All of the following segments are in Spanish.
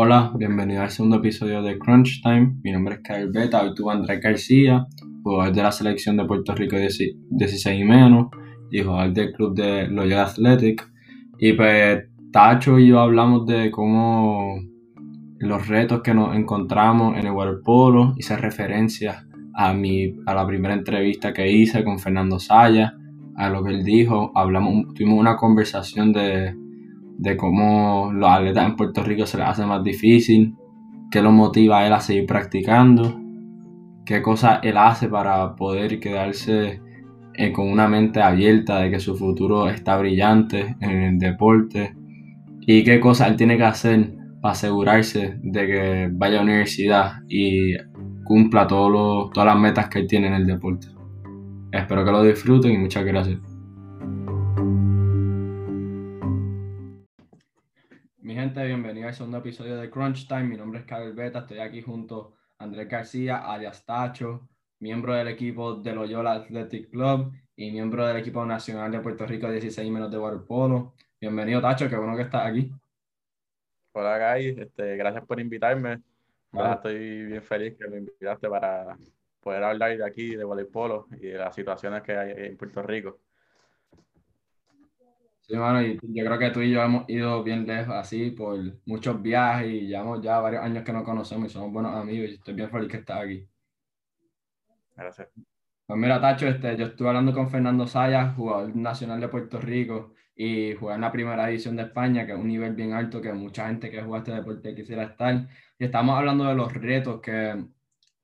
Hola, bienvenido al segundo episodio de Crunch Time. Mi nombre es Kyle Beta, hoy tuve Andrés García, jugador de la selección de Puerto Rico 16 y menos y jugador del club de Loyola Athletic. Y pues Tacho y yo hablamos de cómo los retos que nos encontramos en el waterpolo, hice referencia a, a la primera entrevista que hice con Fernando Saya, a lo que él dijo, hablamos, tuvimos una conversación de de cómo los atletas en Puerto Rico se les hace más difícil, qué lo motiva a él a seguir practicando, qué cosas él hace para poder quedarse eh, con una mente abierta de que su futuro está brillante en el deporte y qué cosas él tiene que hacer para asegurarse de que vaya a la universidad y cumpla todas las metas que él tiene en el deporte. Espero que lo disfruten y muchas gracias. gente, bienvenido al segundo episodio de Crunch Time. Mi nombre es Carlos Beta, estoy aquí junto a Andrés García, alias Tacho, miembro del equipo de Loyola Athletic Club y miembro del equipo nacional de Puerto Rico 16 menos de waterpolo. Bienvenido Tacho, qué bueno que estás aquí. Hola Guy, este, gracias por invitarme. Estoy bien feliz que me invitaste para poder hablar de aquí, de waterpolo y de las situaciones que hay en Puerto Rico. Sí, mano, y yo creo que tú y yo hemos ido bien lejos así por muchos viajes y llevamos ya varios años que nos conocemos y somos buenos amigos y estoy bien feliz que estás aquí. Gracias. Pues mira, Tacho, este, yo estuve hablando con Fernando Sayas, jugador nacional de Puerto Rico y jugar en la primera división de España, que es un nivel bien alto que mucha gente que juega este deporte quisiera estar. Y estamos hablando de los retos que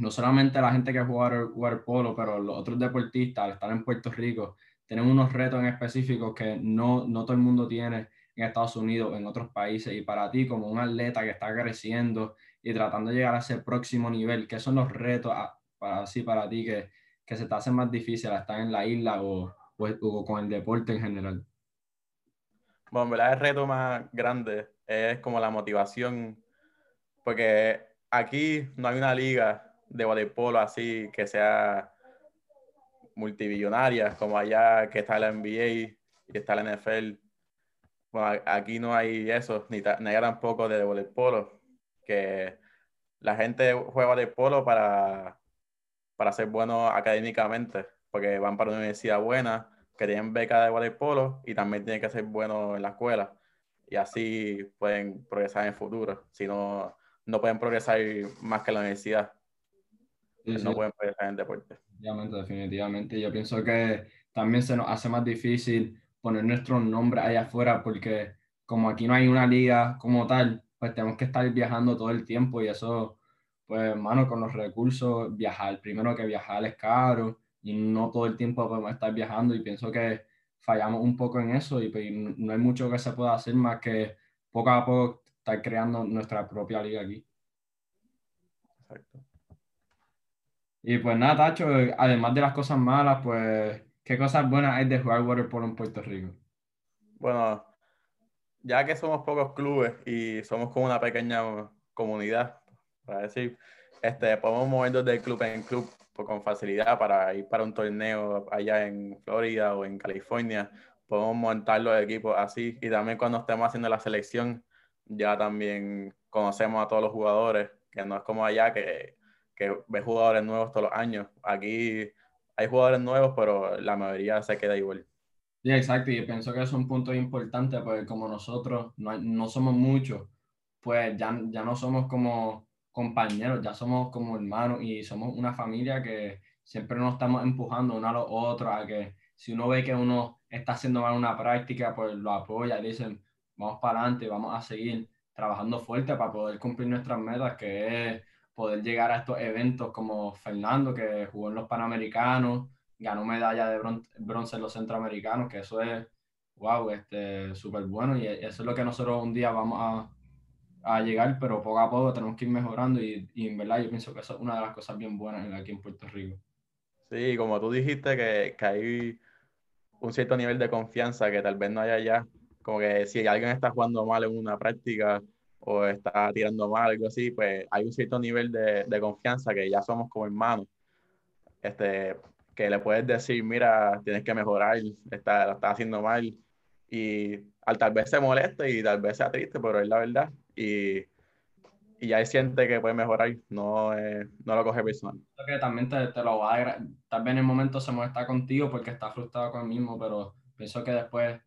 no solamente la gente que juega waterpolo, pero los otros deportistas al estar en Puerto Rico tenemos unos retos en específico que no, no todo el mundo tiene en Estados Unidos, en otros países. Y para ti, como un atleta que está creciendo y tratando de llegar a ese próximo nivel, ¿qué son los retos ah, para, así para ti que, que se te hacen más difícil estar en la isla o, o, con el deporte en general? Bueno, el reto más grande es como la motivación, porque aquí no hay una liga de waterpolo así que sea multimillonarias, como allá que está la NBA y está la NFL. Bueno, aquí no hay eso, ni, ni tampoco de polo que la gente juega de polo para, para ser bueno académicamente, porque van para una universidad buena, que tienen beca de polo y también tienen que ser buenos en la escuela. Y así pueden progresar en el futuro. Si no, no pueden progresar más que la universidad. No pueden progresar en deporte. Definitivamente, definitivamente. Yo pienso que también se nos hace más difícil poner nuestros nombres allá afuera porque como aquí no hay una liga como tal, pues tenemos que estar viajando todo el tiempo y eso, pues, hermano, con los recursos, viajar, primero que viajar es caro y no todo el tiempo podemos estar viajando y pienso que fallamos un poco en eso y pues, no hay mucho que se pueda hacer más que poco a poco estar creando nuestra propia liga aquí. Exacto. Y pues nada, Tacho, además de las cosas malas, pues, ¿qué cosas buenas hay de jugar waterpolo en Puerto Rico? Bueno, ya que somos pocos clubes y somos como una pequeña comunidad, para decir, este, podemos movernos de club en club con facilidad para ir para un torneo allá en Florida o en California. Podemos montar los equipos así y también cuando estemos haciendo la selección ya también conocemos a todos los jugadores, que no es como allá que que ves jugadores nuevos todos los años. Aquí hay jugadores nuevos, pero la mayoría se queda igual. Sí, exacto, y pienso que es un punto importante, porque como nosotros no, no somos muchos, pues ya, ya no somos como compañeros, ya somos como hermanos y somos una familia que siempre nos estamos empujando uno a los otros, a que si uno ve que uno está haciendo mal una práctica, pues lo apoya y dicen, vamos para adelante, vamos a seguir trabajando fuerte para poder cumplir nuestras metas, que es poder llegar a estos eventos como Fernando, que jugó en los Panamericanos, ganó medalla de bronce en los Centroamericanos, que eso es, wow, este, súper bueno y eso es lo que nosotros un día vamos a, a llegar, pero poco a poco tenemos que ir mejorando y, y, en verdad yo pienso que eso es una de las cosas bien buenas aquí en Puerto Rico. Sí, como tú dijiste que, que hay un cierto nivel de confianza que tal vez no haya allá, como que si alguien está jugando mal en una práctica, o está tirando mal, algo así, pues hay un cierto nivel de, de confianza que ya somos como hermanos. Este, que le puedes decir, mira, tienes que mejorar, está, lo estás haciendo mal, y al tal vez se moleste y tal vez sea triste, pero es la verdad. Y, y ya él siente que puede mejorar, no, no lo coge personal. que también te, te lo va a tal vez en el momento se molesta contigo porque está frustrado con mismo, pero pienso que después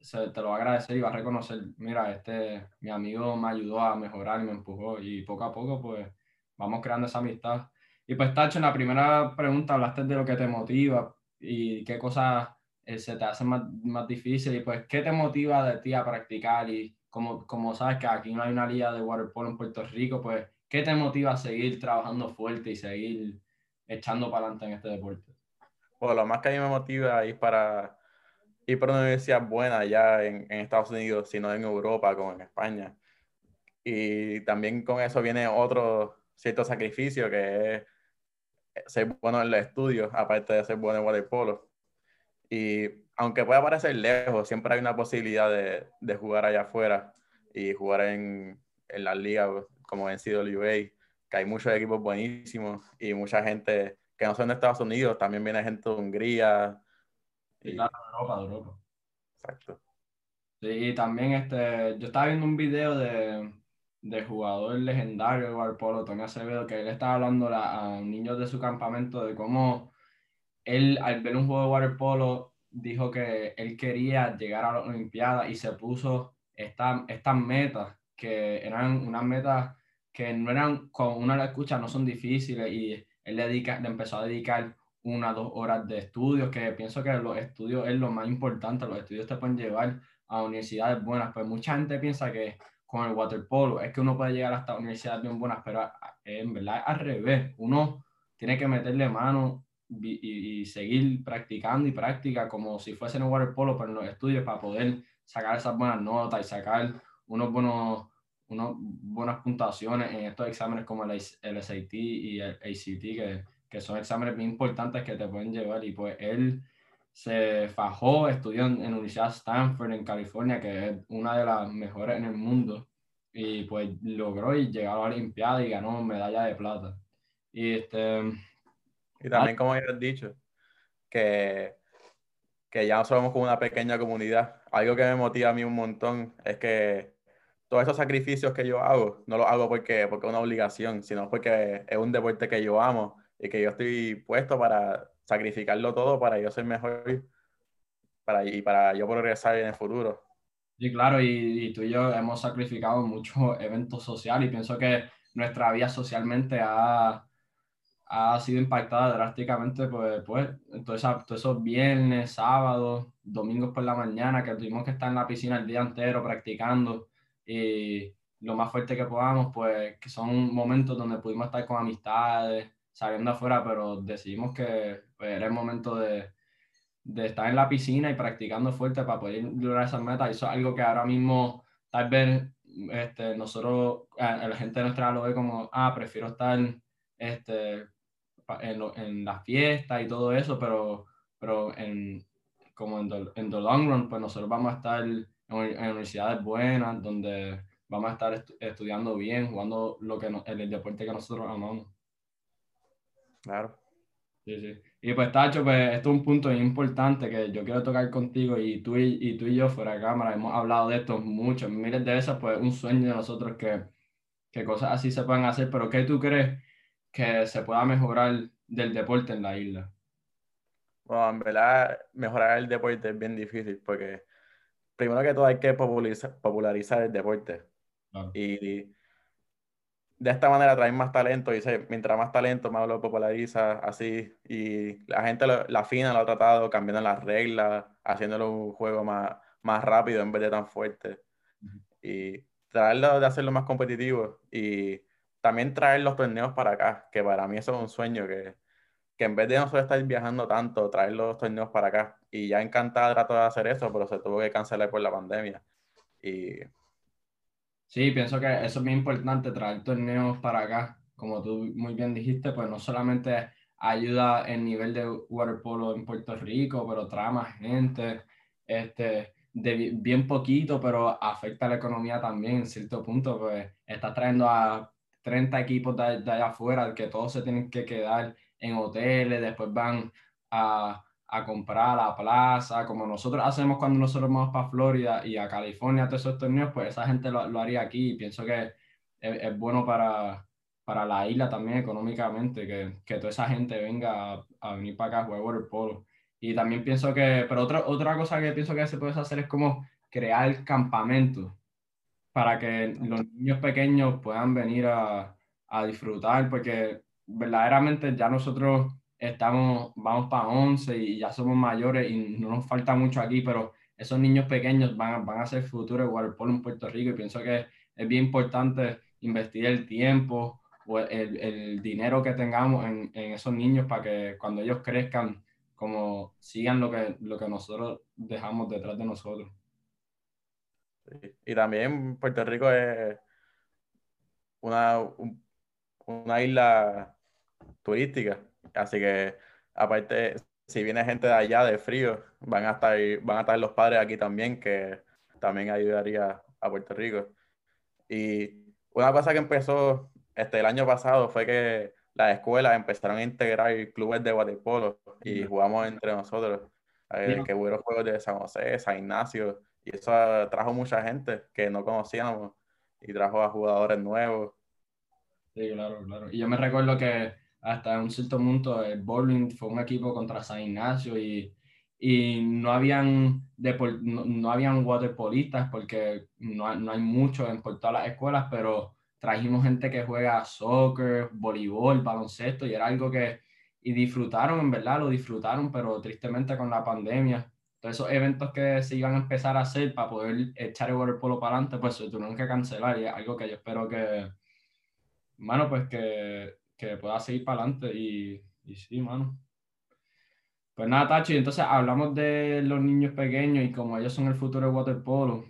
se, te lo va a agradecer y va a reconocer, mira, este, mi amigo me ayudó a mejorar y me empujó y poco a poco pues vamos creando esa amistad. Y pues Tacho, en la primera pregunta hablaste de lo que te motiva y qué cosas eh, se te hacen más, más difícil y pues qué te motiva de ti a practicar y como, como sabes que aquí no hay una liga de waterpolo en Puerto Rico, pues qué te motiva a seguir trabajando fuerte y seguir echando para adelante en este deporte. Pues lo más que a mí me motiva es para ir para una universidad buena allá en, en Estados Unidos, sino en Europa, como en España. Y también con eso viene otro cierto sacrificio que es ser bueno en los estudios, aparte de ser bueno en waterpolo. Y aunque pueda parecer lejos, siempre hay una posibilidad de, de jugar allá afuera y jugar en, en las ligas como en CWA, que hay muchos equipos buenísimos y mucha gente que no son de Estados Unidos, también viene gente de Hungría. Y, claro, de Europa, de Europa. Exacto. Sí, y también este, yo estaba viendo un video de, de jugador legendario de waterpolo, Tony Acevedo, que él estaba hablando a, niños de su campamento de cómo él, al ver un juego de waterpolo, dijo que él quería llegar a la Olimpiada y se puso esta, estas metas, que eran unas metas que no eran, con una la escucha, no son difíciles y él le, dedica, le empezó a dedicar una dos horas de estudios, que pienso que los estudios es lo más importante, los estudios te pueden llevar a universidades buenas, pues mucha gente piensa que con el waterpolo es que uno puede llegar hasta universidades bien buenas, pero en verdad al revés. Uno tiene que meterle mano y, seguir practicando y práctica como si fuese en el waterpolo, pero en los estudios para poder sacar esas buenas notas y sacar unos buenos, unos buenas puntuaciones en estos exámenes como el, el SAT y el ACT, que, que son exámenes bien importantes que te pueden llevar. Y pues él se fajó, estudió en, la Universidad Stanford en California, que es una de las mejores en el mundo, y pues logró y llegar a la Olimpiada y ganó medalla de plata. Y, este, y también, como ya has dicho, que, que ya somos como una pequeña comunidad. Algo que me motiva a mí un montón es que todos esos sacrificios que yo hago, no los hago porque, porque es una obligación, sino porque es un deporte que yo amo y que yo estoy puesto para sacrificarlo todo para yo ser mejor para, y para yo progresar en el futuro. Sí, claro, y, tú y yo hemos sacrificado muchos eventos sociales y pienso que nuestra vida socialmente ha, ha sido impactada drásticamente pues, pues todos esos viernes, sábados, domingos por la mañana que tuvimos que estar en la piscina el día entero practicando y lo más fuerte que podamos, pues que son momentos donde pudimos estar con amistades, saliendo afuera, pero decidimos que pues, era el momento de, de, estar en la piscina y practicando fuerte para poder lograr esas metas. Y eso es algo que ahora mismo tal vez este, nosotros, la gente nuestra lo ve como, ah, prefiero estar este, en, en la fiesta y todo eso, pero, pero en, como en the, en the long run, pues nosotros vamos a estar en, universidades buenas, donde vamos a estar estudiando bien, jugando lo que el deporte que nosotros amamos. Claro. Sí, sí. Y pues, Tacho, pues esto es un punto importante que yo quiero tocar contigo y tú y, tú y yo fuera de cámara hemos hablado de esto mucho, miles de veces, pues un sueño de nosotros que, que cosas así se puedan hacer, pero ¿qué tú crees que se pueda mejorar del deporte en la isla? Bueno, en verdad, mejorar el deporte es bien difícil porque primero que todo hay que popularizar, popularizar el deporte. Y de esta manera traen más talento y mientras más talento, más lo populariza, así. Y la gente la fina lo ha tratado cambiando las reglas, haciéndolo un juego más, más rápido en vez de tan fuerte. Y traerlo de hacerlo más competitivo y también traer los torneos para acá, que para mí eso es un sueño, que, que en vez de nosotros estar viajando tanto, traer los torneos para acá. Y ya encantada trato de hacer eso, pero se tuvo que cancelar por la pandemia. Y Sí, pienso que eso es muy importante, traer torneos para acá. Como tú muy bien dijiste, pues no solamente ayuda el nivel de waterpolo en Puerto Rico, pero trae más gente, este, de bien poquito, pero afecta a la economía también en cierto punto, pues está trayendo a 30 equipos de, allá afuera que todos se tienen que quedar en hoteles, después van a, a comprar a la plaza, como nosotros hacemos cuando nosotros vamos para Florida y a California, todos esos torneos, pues esa gente lo, lo haría aquí y pienso que es, es bueno para, para la isla también económicamente, que, que toda esa gente venga a, a venir para acá a jugar waterpolo. Y también pienso que, pero otra, otra cosa que pienso que se puede hacer es como crear campamentos para que los niños pequeños puedan venir a, a disfrutar, porque verdaderamente ya nosotros estamos, vamos para 11 y ya somos mayores y no nos falta mucho aquí, pero esos niños pequeños van, van a ser futuro de waterpolo en Puerto Rico y pienso que es bien importante investir el tiempo o el, el dinero que tengamos en, en, esos niños para que cuando ellos crezcan, como sigan lo que, lo que nosotros dejamos detrás de nosotros. Y también Puerto Rico es una, un, una isla turística, así que aparte, si viene gente de allá de frío, van a estar, van a estar los padres aquí también, que también ayudaría a Puerto Rico. Y una cosa que empezó este, el año pasado fue que las escuelas empezaron a integrar clubes de waterpolo y jugamos entre nosotros. Eh, que hubo juegos de San José, San Ignacio, y eso trajo mucha gente que no conocíamos y trajo a jugadores nuevos. Sí, claro, claro. Y yo me recuerdo que hasta un cierto punto el bowling fue un equipo contra San Ignacio y, y no habían, no, no, habían waterpolistas porque no, no hay muchos en por todas las escuelas, pero trajimos gente que juega soccer, voleibol, baloncesto y era algo que y disfrutaron, en verdad, lo disfrutaron, pero tristemente con la pandemia, todos esos eventos que se iban a empezar a hacer para poder echar el waterpolo para adelante, pues se tuvieron que cancelar y es algo que yo espero que, mano, pues que, que pueda seguir para adelante y, y sí, mano. Pues nada, Tachi, entonces hablamos de los niños pequeños y como ellos son el futuro de waterpolo.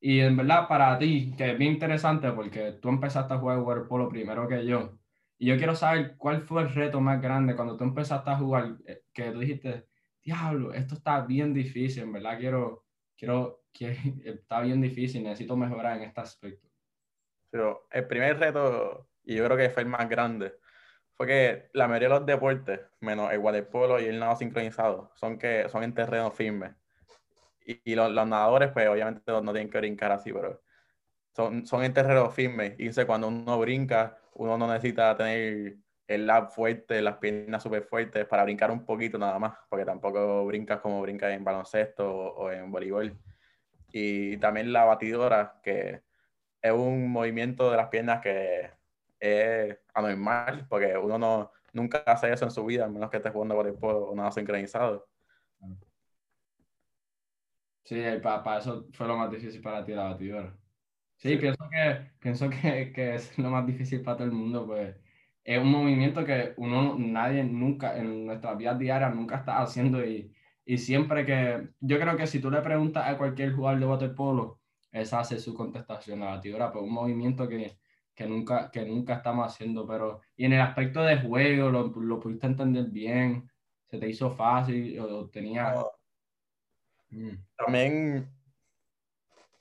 Y en verdad, para ti, que es bien interesante porque tú empezaste a jugar waterpolo primero que yo. Y yo quiero saber cuál fue el reto más grande cuando tú empezaste a jugar, eh, que tú dijiste, diablo, esto está bien difícil, en verdad quiero, quiero, que está bien difícil, necesito mejorar en este aspecto. Pero el primer reto, y yo creo que fue el más grande, fue que la mayoría de los deportes, menos el waterpolo y el nado sincronizado, son, que, son en terreno firme. Y, y los, los, nadadores, pues obviamente no, no, tienen que brincar así, pero son, son en terreno firme. Y dice, cuando uno brinca, uno no necesita tener el lab fuerte, las piernas súper fuertes para brincar un poquito nada más, porque tampoco brincas como brincas en baloncesto o, o en voleibol. Y también la batidora, que es un movimiento de las piernas que es anormal, porque uno no, nunca hace eso en su vida, a menos que esté jugando voleibol o nada sincronizado. Sí, para, para, eso fue lo más difícil para ti la batidora. Sí, sí. pienso, que, pienso que, que, es lo más difícil para todo el mundo, pues es un movimiento que uno, nadie nunca, en nuestras vidas diarias, nunca está haciendo y, y siempre que, yo creo que si tú le preguntas a cualquier jugador de waterpolo, esa hace su contestación, la batidora, pues un movimiento que, que, nunca, que nunca estamos haciendo, pero, y en el aspecto de juego, lo, lo pudiste entender bien, se te hizo fácil, o tenía... No. Mm. También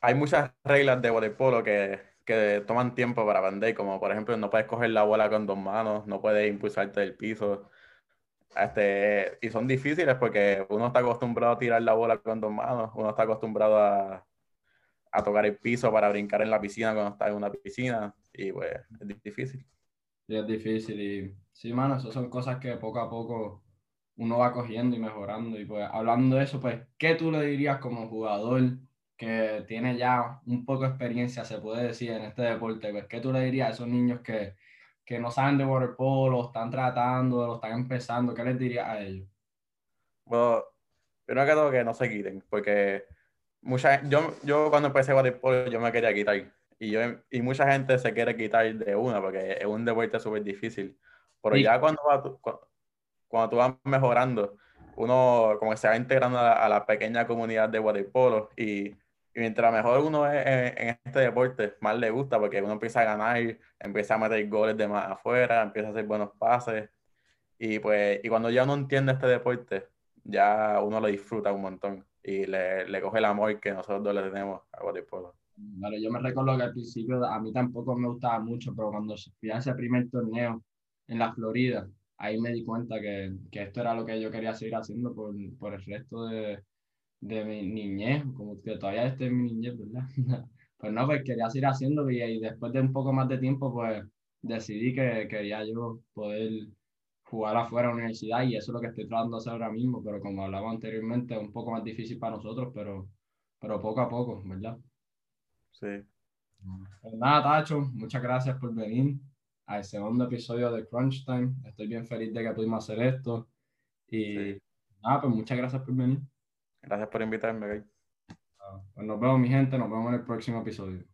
hay muchas reglas de waterpolo que, que toman tiempo para aprender, como por ejemplo no puedes coger la bola con dos manos, no puedes impulsarte del piso. Este, y son difíciles porque uno está acostumbrado a tirar la bola con dos manos, uno está acostumbrado a, a tocar el piso para brincar en la piscina cuando está en una piscina y pues es difícil. Sí, es difícil y sí, mano, eso son cosas que poco a poco uno va cogiendo y mejorando y pues hablando de eso, pues, ¿qué tú le dirías como jugador que tiene ya un poco de experiencia, se puede decir, en este deporte? Pues, ¿qué tú le dirías a esos niños que, que no saben de waterpolo, están tratando, lo están empezando? ¿Qué les dirías a ellos? Bueno, primero que todo que no se quiten, porque mucha, yo, yo cuando empecé waterpolo yo me quería quitar y, yo, y mucha gente se quiere quitar de una porque es un deporte súper difícil. Pero sí. ya cuando, va, cuando, cuando tú vas mejorando, uno como que se va integrando a la, a la pequeña comunidad de waterpolo y y mientras mejor uno es en, en, este deporte, más le gusta porque uno empieza a ganar, empieza a meter goles de más afuera, empieza a hacer buenos pases. Y pues, y cuando ya uno entiende este deporte, ya uno lo disfruta un montón y le, le coge el amor que nosotros le tenemos a waterpolo. Vale, yo me recuerdo que al principio a mí tampoco me gustaba mucho, pero cuando fui a ese primer torneo en la Florida, ahí me di cuenta que, que, esto era lo que yo quería seguir haciendo por, por el resto de, de, mi niñez, como que todavía estoy en mi niñez, ¿verdad? pues no, pues quería seguir haciendo y, y, después de un poco más de tiempo, pues decidí que quería yo poder jugar afuera en la universidad y eso es lo que estoy tratando de hacer ahora mismo, pero como hablaba anteriormente, es un poco más difícil para nosotros, pero, pero poco a poco, ¿verdad? Sí. Pues nada, Tacho, muchas gracias por venir al segundo episodio de Crunch Time. Estoy bien feliz de que pudimos hacer esto. Y nada, pues muchas gracias por venir. Gracias por invitarme, Gay. Pues nos vemos, mi gente. Nos vemos en el próximo episodio.